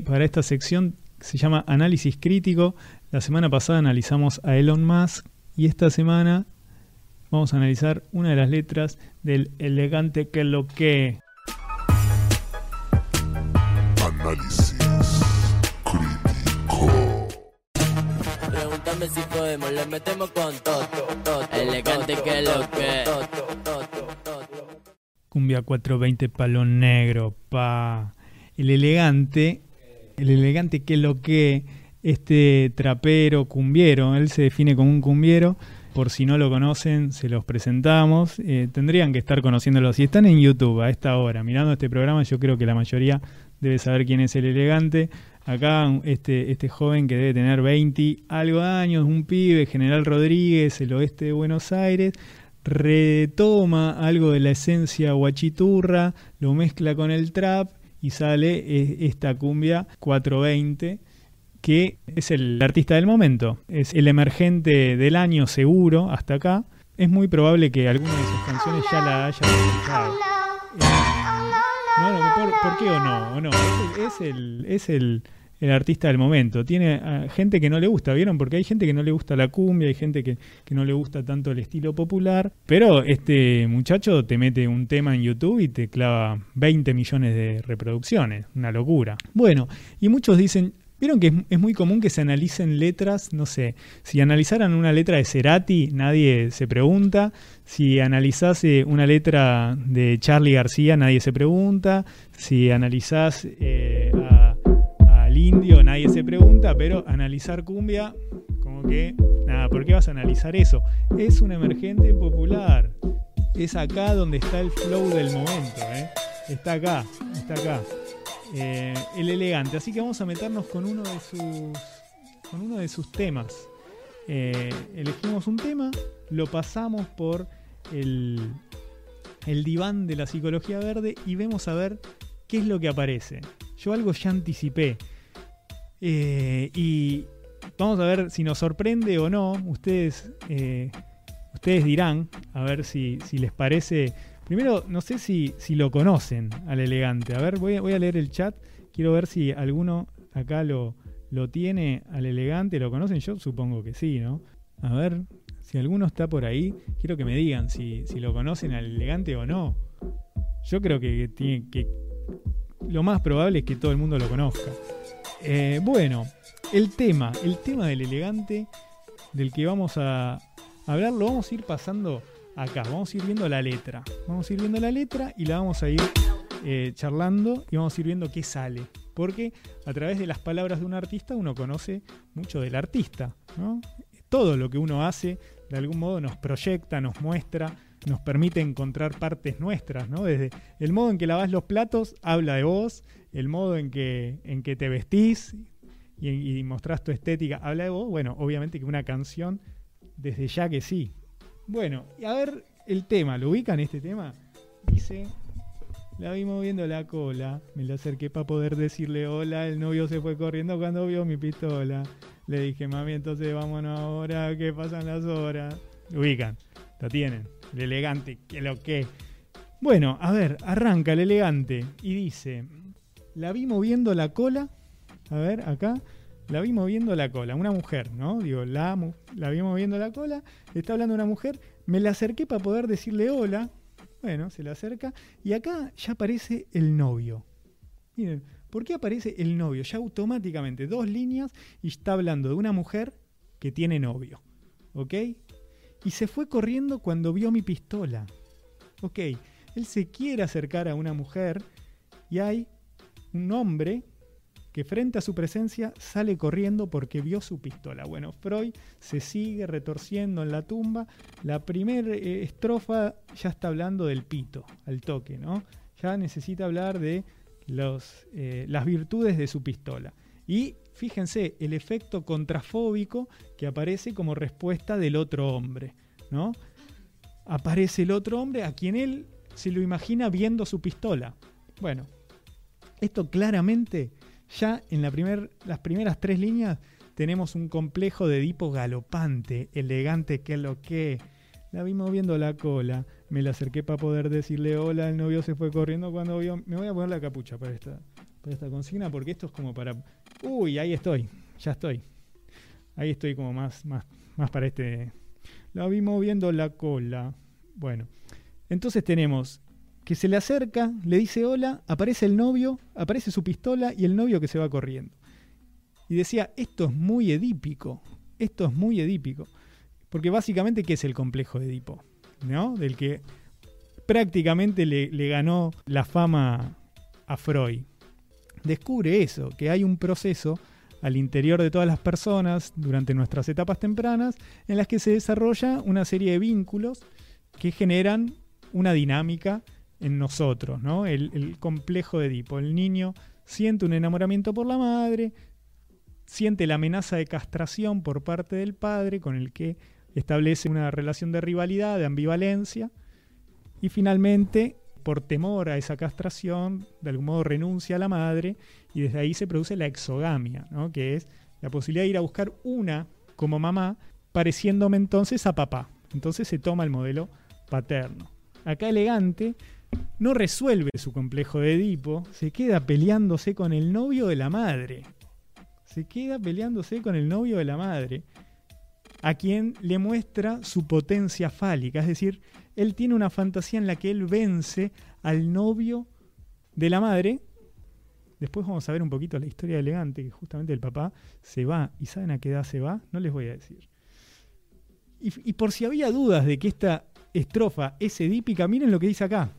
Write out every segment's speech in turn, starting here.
Para esta sección se llama Análisis Crítico. La semana pasada analizamos a Elon Musk y esta semana vamos a analizar una de las letras del elegante que lo que. Análisis crítico. Pregúntame si podemos, le metemos con todo, todo, elegante que lo que. Cumbia 420 palo negro, pa. El elegante, el elegante que lo que este trapero cumbiero, él se define como un cumbiero. Por si no lo conocen, se los presentamos. Eh, tendrían que estar conociéndolo. Si están en YouTube a esta hora mirando este programa, yo creo que la mayoría debe saber quién es el elegante. Acá este, este joven que debe tener 20 algo años, un pibe, General Rodríguez, el oeste de Buenos Aires, retoma algo de la esencia guachiturra, lo mezcla con el trap y sale esta cumbia 420 que es el artista del momento, es el emergente del año seguro hasta acá. Es muy probable que alguna de sus canciones ya la haya escuchado. Eh, no, no, ¿por, qué o no? O no? Es, el, es el, el artista del momento. Tiene ah, gente que no le gusta, ¿vieron? Porque hay gente que no le gusta la cumbia, hay gente que, no le gusta tanto el estilo popular. Pero este muchacho te mete un tema en YouTube y te clava 20 millones de reproducciones. Una locura. Bueno, y muchos dicen, Vieron que es, muy común que se analicen letras, no sé, si analizaran una letra de Cerati, nadie se pregunta, si analizase una letra de Charlie García, nadie se pregunta, si analizás eh, indio, nadie se pregunta, pero analizar cumbia, como que, nada, ¿por qué vas a analizar eso? Es un emergente popular, es acá donde está el flow del momento, ¿eh? está acá, está acá. Eh, el elegante. Así que vamos a meternos con uno de sus, con uno de sus temas. Eh, elegimos un tema, lo pasamos por el, el diván de la psicología verde y vemos a ver qué es lo que aparece. Yo algo ya anticipé. Eh, y vamos a ver si nos sorprende o no. Ustedes, ustedes dirán, a ver si, si les parece Primero, no sé si, si lo conocen al elegante. A ver, voy a, voy a leer el chat. Quiero ver si alguno acá lo, lo tiene al elegante. ¿Lo conocen? Yo supongo que sí, ¿no? A ver, si alguno está por ahí, quiero que me digan si, si lo conocen al elegante o no. Yo creo que, tiene, que lo más probable es que todo el mundo lo conozca. Eh, bueno, el tema, el tema del elegante del que vamos a hablar, lo vamos a ir pasando acá. Vamos a ir viendo la letra. Vamos a ir viendo la letra y la vamos a ir eh, charlando y vamos a ir viendo qué sale. Porque a través de las palabras de un artista uno conoce mucho del artista. Todo lo que uno hace de algún modo nos proyecta, nos muestra, nos permite encontrar partes nuestras. ¿no? Desde el modo en que lavas los platos habla de vos, el modo en que, en que te vestís y, y mostrás tu estética habla de vos. Bueno, obviamente que una canción, desde ya que sí, bueno, y a ver el tema, ¿lo ubican este tema? Dice, la vi moviendo la cola, me la acerqué para poder decirle hola, el novio se fue corriendo cuando vio mi pistola. Le dije, mami, entonces vámonos ahora, que pasan las horas. Ubican, lo tienen, el elegante, que lo que. Bueno, a ver, arranca el elegante y dice, la vi moviendo la cola, a ver, acá, la vi moviendo la cola, una mujer, ¿no? Digo, la, la vi moviendo la cola, está hablando una mujer, me la acerqué para poder decirle hola, bueno, se le acerca, y acá ya aparece el novio. Miren, ¿por qué aparece el novio? Ya automáticamente, dos líneas, y está hablando de una mujer que tiene novio, ¿ok? Y se fue corriendo cuando vio mi pistola, ¿ok? Él se quiere acercar a una mujer y hay un hombre que frente a su presencia sale corriendo porque vio su pistola. Bueno, Freud se sigue retorciendo en la tumba. La primera eh, estrofa ya está hablando del pito, al toque, ¿no? Ya necesita hablar de eh, las virtudes de su pistola. Y fíjense, el efecto contrafóbico que aparece como respuesta del otro hombre, ¿no? Aparece el otro hombre a quien él se lo imagina viendo su pistola. Bueno, esto claramente ya en la primer, las primeras tres líneas tenemos un complejo de Edipo galopante, elegante que lo que. La vi moviendo la cola, me la acerqué para poder decirle hola, el novio se fue corriendo cuando vio... Me voy a poner la capucha para esta, para esta consigna porque esto es como para... Uy, ahí estoy, ya estoy. Ahí estoy como más, más, más para este... La vi moviendo la cola. Bueno, entonces tenemos que se le acerca, le dice hola, aparece el novio, aparece su pistola y el novio que se va corriendo. Y decía, esto es muy edípico, esto es muy edípico. Porque básicamente, ¿qué es el complejo de Edipo? ¿No? Del que prácticamente le, le ganó la fama a Freud. Descubre eso, que hay un proceso al interior de todas las personas durante nuestras etapas tempranas en las que se desarrolla una serie de vínculos que generan una dinámica en nosotros, ¿no? El, el complejo de Edipo. El niño siente un enamoramiento por la madre, siente la amenaza de castración por parte del padre, con el que establece una relación de rivalidad, de ambivalencia, y finalmente, por temor a esa castración, de algún modo renuncia a la madre, y desde ahí se produce la exogamia, ¿no? que es la posibilidad de ir a buscar una como mamá, pareciéndome entonces a papá. Entonces se toma el modelo paterno. Acá elegante no resuelve su complejo de Edipo, se queda peleándose con el novio de la madre. Se queda peleándose con el novio de la madre, a quien le muestra su potencia fálica. Es decir, él tiene una fantasía en la que él vence al novio de la madre. Después vamos a ver un poquito la historia de elegante, que justamente el papá se va. ¿Y saben a qué edad se va? No les voy a decir. Y, y por si había dudas de que esta estrofa es edípica, miren lo que dice acá.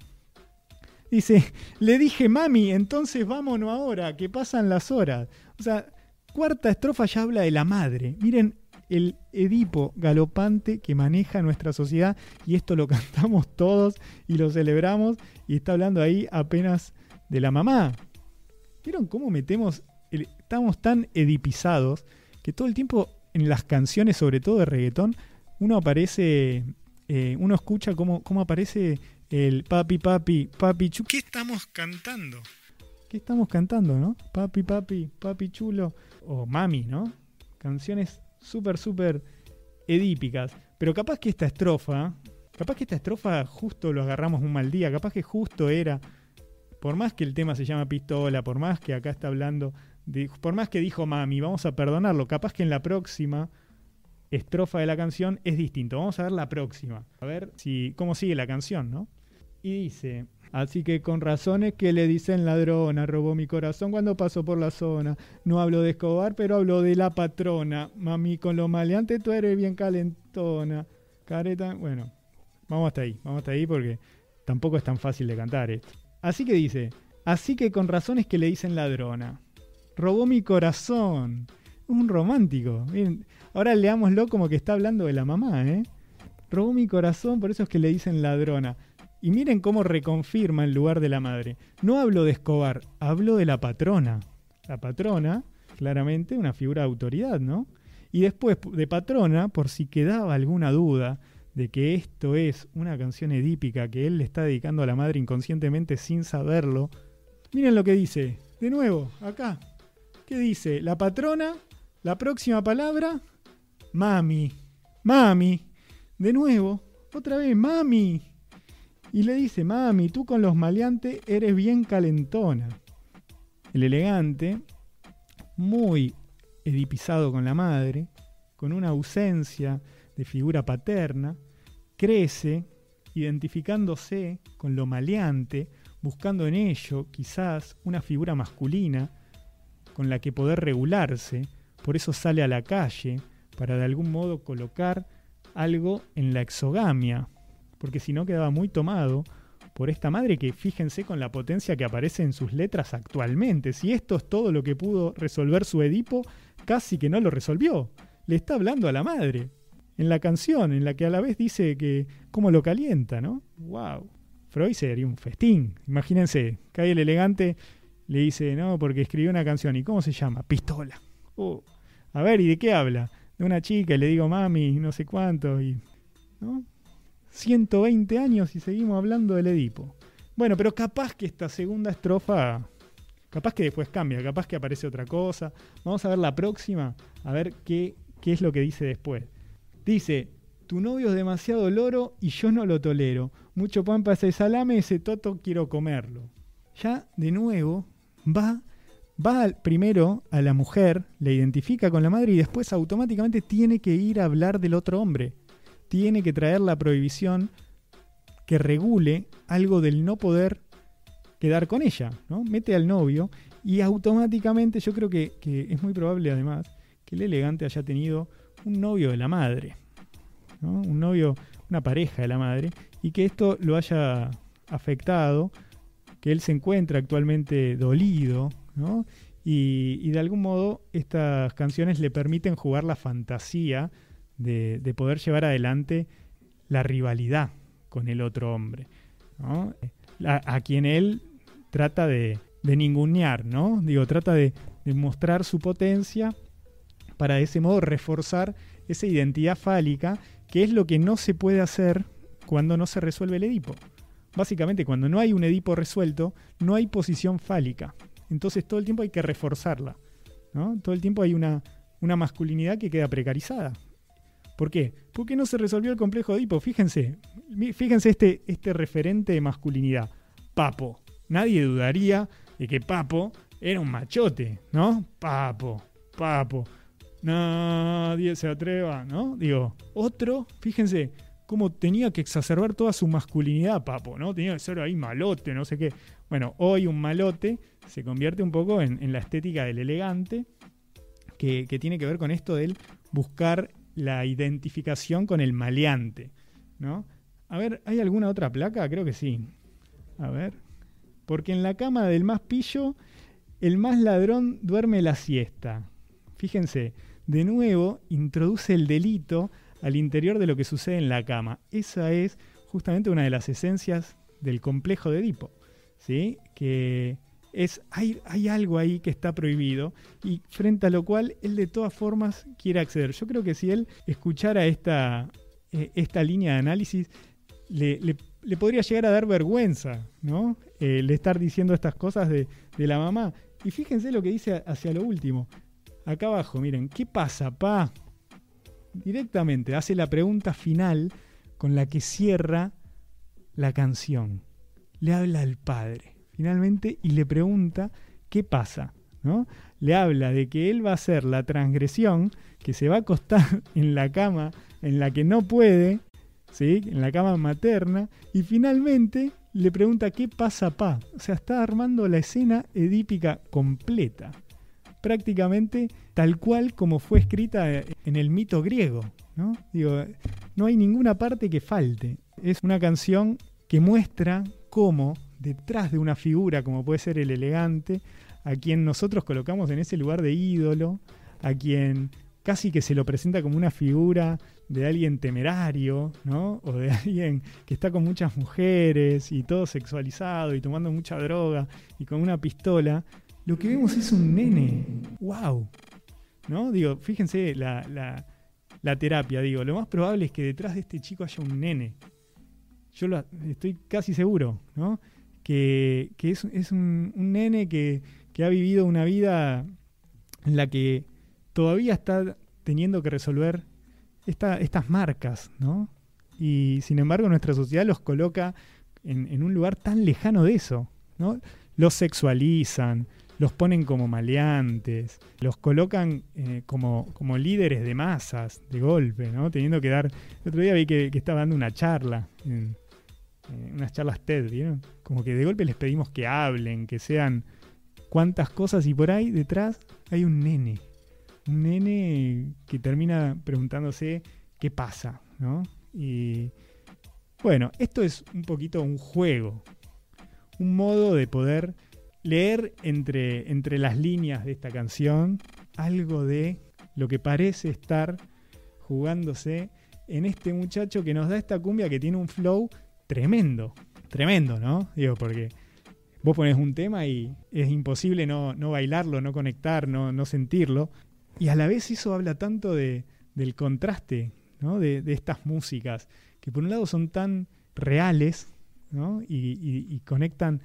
Dice, le dije mami, entonces vámonos ahora, que pasan las horas. O sea, cuarta estrofa ya habla de la madre. Miren el Edipo galopante que maneja nuestra sociedad y esto lo cantamos todos y lo celebramos y está hablando ahí apenas de la mamá. ¿Vieron cómo metemos? el- estamos tan edipizados que todo el tiempo en las canciones, sobre todo de reggaetón, uno aparece, eh, uno escucha cómo, cómo aparece el papi, papi, papi, chu. ¿Qué estamos cantando? ¿Qué estamos cantando, no? Papi, papi, papi chulo. O mami, ¿no? Canciones súper, súper edípicas. Pero capaz que esta estrofa, capaz que esta estrofa justo lo agarramos un mal día, capaz que justo era, por más que el tema se llama pistola, por más que acá está hablando, por más que dijo mami, vamos a perdonarlo, capaz que en la próxima estrofa de la canción es distinto. Vamos a ver la próxima, a ver si cómo sigue la canción, ¿no? Y dice, así que con razones que le dicen ladrona, robó mi corazón cuando pasó por la zona. No hablo de Escobar, pero hablo de la patrona. Mami, con lo maleante tú eres bien calentona. Careta, bueno, vamos hasta ahí, vamos hasta ahí porque tampoco es tan fácil de cantar esto. Así que dice, así que con razones que le dicen ladrona. Robó mi corazón. Un romántico. Ahora leámoslo como que está hablando de la mamá, ¿eh? Robó mi corazón, por eso es que le dicen ladrona. Y miren cómo reconfirma en lugar de la madre. No hablo de Escobar, hablo de la patrona. La patrona, claramente, una figura de autoridad, ¿no? Y después de patrona, por si quedaba alguna duda de que esto es una canción edípica que él le está dedicando a la madre inconscientemente sin saberlo, miren lo que dice. De nuevo, acá. ¿Qué dice? La patrona, la próxima palabra, mami. Mami. De nuevo, otra vez, mami. Y le dice, mami, tú con los maleantes eres bien calentona. El elegante, muy edipizado con la madre, con una ausencia de figura paterna, crece identificándose con lo maleante, buscando en ello quizás una figura masculina con la que poder regularse, por eso sale a la calle para de algún modo colocar algo en la exogamia, porque si no quedaba muy tomado por esta madre que fíjense con la potencia que aparece en sus letras actualmente. Si esto es todo lo que pudo resolver su Edipo, casi que no lo resolvió. Le está hablando a la madre. En la canción, en la que a la vez dice que cómo lo calienta, ¿no? ¡Wow! Freud sería un festín. Imagínense, cae el elegante, le dice, no, porque escribió una canción. ¿Y cómo se llama? Pistola. Uh, a ver, ¿y de qué habla? De una chica y le digo mami, no sé cuánto, y. ¿No? 120 años y seguimos hablando del Edipo. Bueno, pero capaz que esta segunda estrofa, capaz que después cambia, capaz que aparece otra cosa. Vamos a ver la próxima, a ver qué, qué es lo que dice después. Dice, tu novio es demasiado loro y yo no lo tolero. Mucho pan para ese salame, ese toto quiero comerlo. Ya de nuevo va va primero a la mujer, le identifica con la madre y después automáticamente tiene que ir a hablar del otro hombre. Tiene que traer la prohibición que regule algo del no poder quedar con ella, ¿no? Mete al novio y automáticamente yo creo que, que es muy probable además que el elegante haya tenido un novio de la madre, ¿no? Un novio, una pareja de la madre y que esto lo haya afectado, que él se encuentra actualmente dolido, ¿no? Y, y de algún modo estas canciones le permiten jugar la fantasía de, de poder llevar adelante la rivalidad con el otro hombre, a quien él trata de, de ningunear, ¿no? Digo, trata de, de mostrar su potencia para de ese modo reforzar esa identidad fálica, que es lo que no se puede hacer cuando no se resuelve el Edipo. Básicamente, cuando no hay un Edipo resuelto, no hay posición fálica. Entonces todo el tiempo hay que reforzarla. ¿no? Todo el tiempo hay una, una masculinidad que queda precarizada. ¿Por qué? Porque no se resolvió el complejo de Edipo. Fíjense, fíjense este, este referente de masculinidad. Papo. Nadie dudaría de que Papo era un machote, ¿no? Papo, Papo. Nadie se atreva, ¿no? Digo, otro, fíjense cómo tenía que exacerbar toda su masculinidad, Papo, ¿no? Tenía que ser ahí malote, no sé qué. Bueno, hoy un malote se convierte un poco en, en la estética del elegante, que, que tiene que ver con esto del buscar la identificación con el maleante, ¿no? A ver, ¿hay alguna otra placa? Creo que sí. A ver. Porque en la cama del más pillo, el más ladrón duerme la siesta. Fíjense, de nuevo introduce el delito al interior de lo que sucede en la cama. Esa es justamente una de las esencias del complejo de Edipo, ¿sí? Que es hay, hay algo ahí que está prohibido y frente a lo cual él de todas formas quiere acceder. Yo creo que si él escuchara esta, eh, esta línea de análisis, le, le- le podría llegar a dar vergüenza, ¿no? Eh, el estar diciendo estas cosas de, de la mamá. Y fíjense lo que dice hacia lo último. Acá abajo, miren, ¿qué pasa, pa? Directamente hace la pregunta final con la que cierra la canción. Le habla al padre, finalmente, y le pregunta qué pasa, ¿no? Le habla de que él va a hacer la transgresión, que se va a acostar en la cama en la que no puede, ¿sí? En la cama materna, y finalmente le pregunta qué pasa, pa. O sea, está armando la escena edípica completa prácticamente tal cual como fue escrita en el mito griego. ¿no? Digo, no hay ninguna parte que falte. Es una canción que muestra cómo detrás de una figura como puede ser el elegante, a quien nosotros colocamos en ese lugar de ídolo, a quien casi que se lo presenta como una figura de alguien temerario, ¿no? O de alguien que está con muchas mujeres y todo sexualizado y tomando mucha droga y con una pistola, lo que vemos es un nene. ¡Wow! ¿No? Digo, fíjense la, la- terapia, digo, lo más probable es que detrás de este chico haya un nene. Yo estoy casi seguro, ¿no? Que, es, es un, nene que, que ha vivido una vida en la que todavía está teniendo que resolver esta- estas marcas, ¿no? Y sin embargo nuestra sociedad los coloca en, un lugar tan lejano de eso, ¿no? Los sexualizan, los ponen como maleantes, los colocan eh, como, como líderes de masas, de golpe, ¿no? Teniendo que dar... El otro día vi que, que estaba dando una charla, en, unas charlas TED, ¿vieron? Como que de golpe les pedimos que hablen, que sean cuantas cosas y por ahí detrás hay un nene. Un nene que termina preguntándose qué pasa, ¿no? Y bueno, esto es un poquito un juego, un modo de poder leer entre, entre las líneas de esta canción algo de lo que parece estar jugándose en este muchacho que nos da esta cumbia que tiene un flow tremendo, tremendo, ¿no? Digo, porque vos pones un tema y es imposible no, no bailarlo, no conectar, no, no sentirlo. Y a la vez eso habla tanto de, del contraste, ¿no? De, de estas músicas, que por un lado son tan reales, ¿no? Y, y- conectan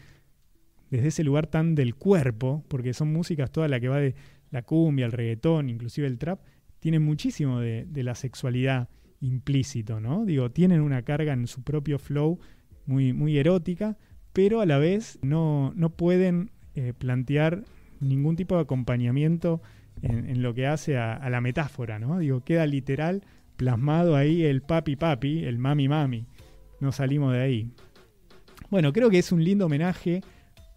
desde ese lugar tan del cuerpo, porque son músicas toda la que va de la cumbia, el reggaetón, inclusive el trap, tienen muchísimo de, de la sexualidad implícito, ¿no? Digo, tienen una carga en su propio flow muy, muy erótica, pero a la vez no, no pueden eh, plantear ningún tipo de acompañamiento en, lo que hace a, a la metáfora, ¿no? Digo, queda literal plasmado ahí el papi papi, el mami mami. No salimos de ahí. Bueno, creo que es un lindo homenaje.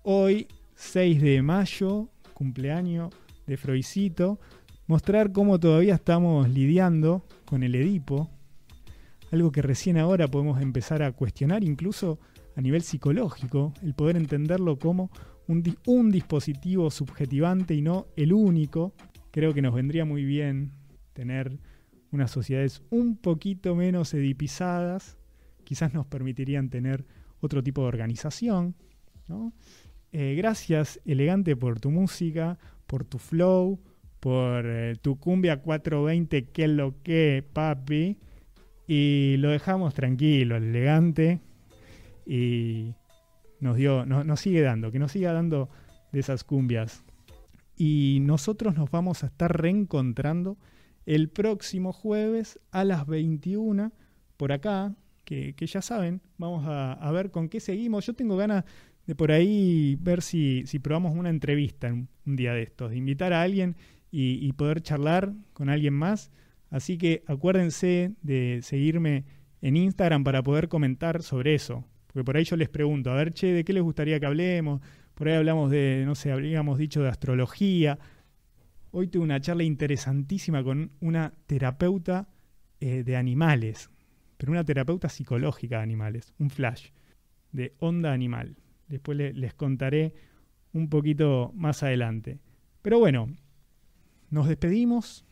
Hoy, 6 de mayo, cumpleaños de Freudcito, mostrar cómo todavía estamos lidiando con el Edipo, algo que recién ahora podemos empezar a cuestionar incluso a nivel psicológico, el poder entenderlo como un, di- un dispositivo subjetivante y no el único. Creo que nos vendría muy bien tener unas sociedades un poquito menos edipizadas, quizás nos permitirían tener otro tipo de organización. ¿no? Eh, gracias, elegante, por tu música, por tu flow, por eh, tu cumbia 420, que es lo que, papi. Y lo dejamos tranquilo, elegante. Y nos dio, no- nos sigue dando, que nos siga dando de esas cumbias. Y nosotros nos vamos a estar reencontrando el próximo jueves a las 21 por acá, que, que ya saben, vamos a, a ver con qué seguimos. Yo tengo ganas de por ahí ver si, si probamos una entrevista en un día de estos, de invitar a alguien y, poder charlar con alguien más. Así que acuérdense de seguirme en Instagram para poder comentar sobre eso. Porque por ahí yo les pregunto, a ver, che, ¿de qué les gustaría que hablemos? Por ahí hablamos de, no sé, habríamos dicho de astrología. Hoy tuve una charla interesantísima con una terapeuta eh, de animales, pero una terapeuta psicológica de animales, un flash de onda animal. Después le- les contaré un poquito más adelante. Pero bueno, nos despedimos.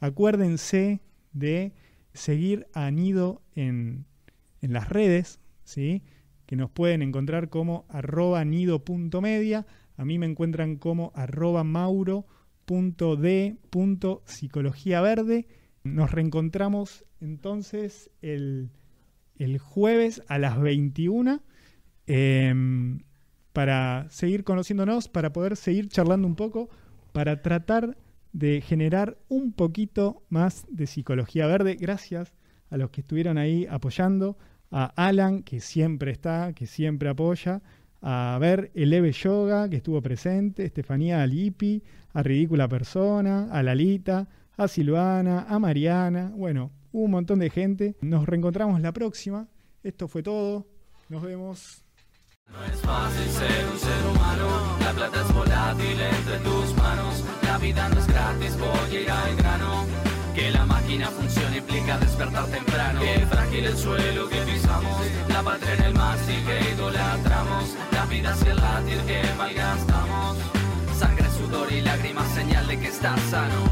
Acuérdense de seguir a Nido en, en las redes, ¿sí? que nos pueden encontrar como arroba nido.media. A mí me encuentran como arroba mauro.d.psicología verde. Nos reencontramos entonces el, el jueves a las 21 em, para seguir conociéndonos, para poder seguir charlando un poco, para tratar de generar un poquito más de psicología verde. Gracias a los que estuvieron ahí apoyando, a Alan, que siempre está, que siempre apoya, a ver el Eve Yoga, que estuvo presente, Estefanía Alipi, a Ridícula Persona, a Lalita, a Silvana, a Mariana, bueno, un montón de gente. Nos reencontramos la próxima. Esto fue todo. Nos vemos. No es fácil ser un ser humano, la plata es volátil entre tus manos, la vida no es gratis, voy a ir al grano. Que la máquina funcione implica despertar temprano. Que frágil el suelo que pisamos, la patria en el mástil que idolatramos, la vida es el látir que malgastamos. Sangre, sudor y lágrimas, señal de que estás sano.